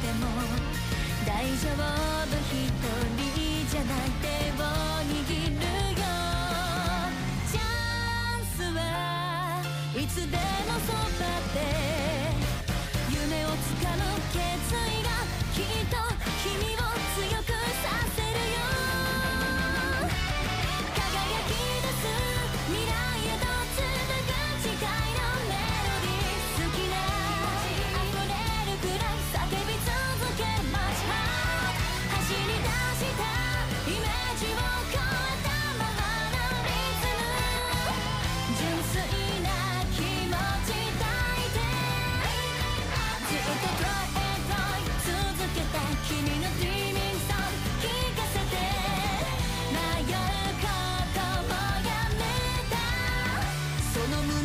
ても大丈夫。一人じゃない手を握るよチャンスはいつでもそばでの胸